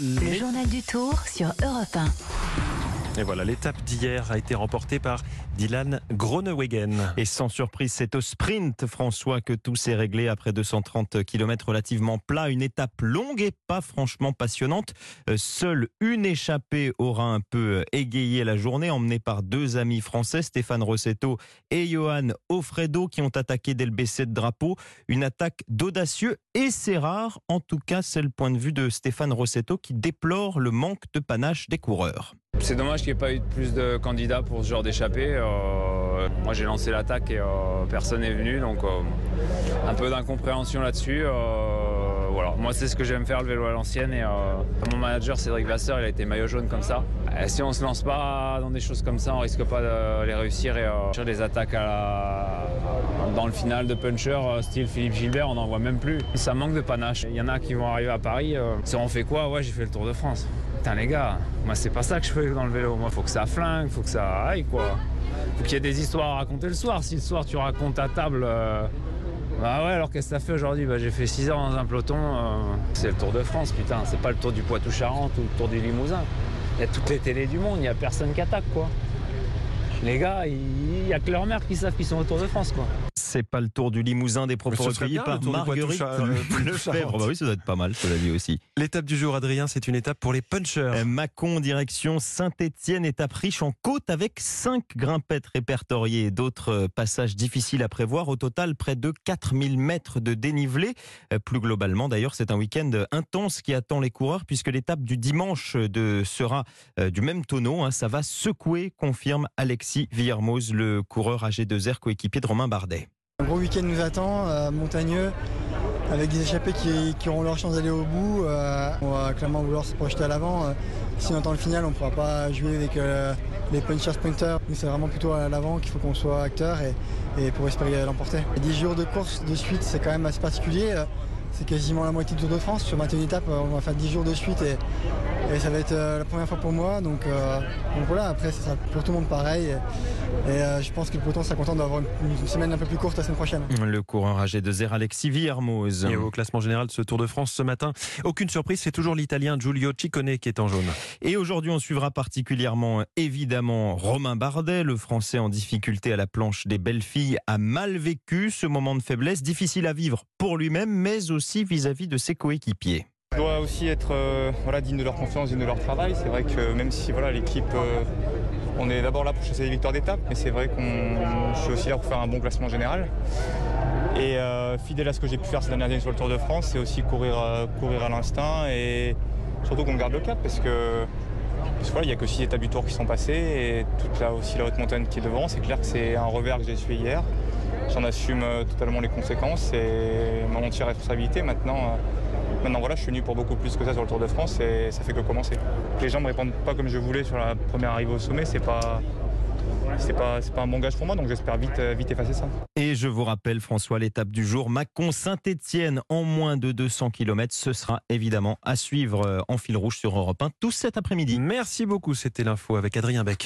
Le journal du Tour sur Europe 1. Et voilà, l'étape d'hier a été remportée par Dylan Groenewegen. Et sans surprise, c'est au sprint, François, que tout s'est réglé après 230 km relativement plat. Une étape longue et pas franchement passionnante. Euh, seule une échappée aura un peu égayé la journée, emmenée par deux amis français, Stéphane Rossetto et Johan Offredo, qui ont attaqué dès le baisser de drapeau. Une attaque d'audacieux et c'est rare. En tout cas, c'est le point de vue de Stéphane Rossetto qui déplore le manque de panache des coureurs. C'est dommage pas eu plus de candidats pour ce genre d'échappée. Euh, moi j'ai lancé l'attaque et euh, personne n'est venu, donc euh, un peu d'incompréhension là-dessus. voilà. Moi c'est ce que j'aime faire le vélo à l'ancienne et mon manager Cédric Vasseur il a été maillot jaune comme ça. Si on se lance pas dans des choses comme ça, on risque pas de les réussir et faire des attaques dans le final de puncher style Philippe Gilbert, on n'en voit même plus. Ça manque de panache. Il y en a qui vont arriver à Paris. si on fait quoi? Ouais j'ai fait le Tour de France. Putain les gars, moi c'est pas ça que je fais dans le vélo. Moi faut que ça flingue, faut que ça aille quoi. Faut qu'il y ait des histoires à raconter le soir. Si le soir tu racontes à table, euh, bah ouais alors qu'est-ce que ça fait aujourd'hui? Bah j'ai fait 6 heures dans un peloton. Euh, c'est le Tour de France putain, c'est pas le Tour du Poitou-Charentes ou le Tour du Limousin. Il y a toutes les télés du monde, il y a personne qui attaque quoi. Les gars, il y a que leur mère qui savent qu'ils sont au Tour de France quoi c'est pas le tour du Limousin des propos recueillis par Marguerite Lefebvre. Bah oui, ça doit être pas mal, cela dit aussi. L'étape du jour, Adrien, c'est une étape pour les punchers. Euh, Mâcon, direction Saint-Étienne, étape riche en côte avec 5 grimpettes répertoriées et d'autres euh, passages difficiles à prévoir. Au total, près de 4000 mètres de dénivelé. Euh, plus globalement, d'ailleurs, c'est un week-end intense qui attend les coureurs puisque l'étape du dimanche de, sera du même tonneau. Hein. ça va secouer, confirme Alexis Villermoz, le coureur AG2R coéquipier de Romain Bardet. Un gros week-end nous attend, euh, montagneux, avec des échappés qui, auront leur chance d'aller au bout. Euh, on va clairement vouloir se projeter à l'avant. Euh, si on entend le final, on ne pourra pas jouer avec les punchers sprinters. Nous, c'est vraiment plutôt à l'avant qu'il faut qu'on soit acteur et, pour espérer l'emporter. 10 jours de course de suite, c'est quand même assez particulier. C'est quasiment la moitié du Tour de France. Sur 21 étapes, on va faire 10 jours de suite et, et ça va être la première fois pour moi. Donc, voilà, après, ça sera pour tout le monde pareil. Et euh, je pense que le peloton sera content d'avoir une, semaine un peu plus courte la semaine prochaine. Le coureur âgé de 0 Alexis Villermoz. Et au classement général de ce Tour de France ce matin, aucune surprise, c'est toujours l'Italien Giulio Ciccone qui est en jaune. Et aujourd'hui, on suivra particulièrement évidemment Romain Bardet, le Français en difficulté à la planche des belles filles, a mal vécu ce moment de faiblesse, difficile à vivre pour lui-même, mais aussi vis-à-vis de ses coéquipiers. Je dois aussi être euh, voilà, digne de leur confiance, digne de leur travail. C'est vrai que même si voilà, l'équipe euh, on est d'abord là pour chasser les victoires d'étape, mais c'est vrai qu'on je suis aussi là pour faire un bon classement général. Et euh, fidèle à ce que j'ai pu faire ces dernières années sur le Tour de France, c'est aussi courir, courir à l'instinct et surtout qu'on garde le cap parce que il n'y a que 6 étapes du tour qui sont passées et toute là aussi la haute montagne qui est devant. C'est clair que c'est un revers que j'ai suivi hier. J'en assume euh, totalement les conséquences et mon entière responsabilité. Maintenant, Maintenant voilà, je suis venu pour beaucoup plus que ça sur le Tour de France et ça fait que commencer. Les gens me répondent pas comme je voulais sur la première arrivée au sommet, c'est pas c'est pas, pas un bon gage pour moi, donc j'espère vite, euh, vite effacer ça. Et je vous rappelle, François, l'étape du jour, Mâcon-Saint-Etienne en moins de 200 km. Ce sera évidemment à suivre euh, en fil rouge sur Europe 1 tout cet après-midi. Merci beaucoup, c'était l'info avec Adrien Beck.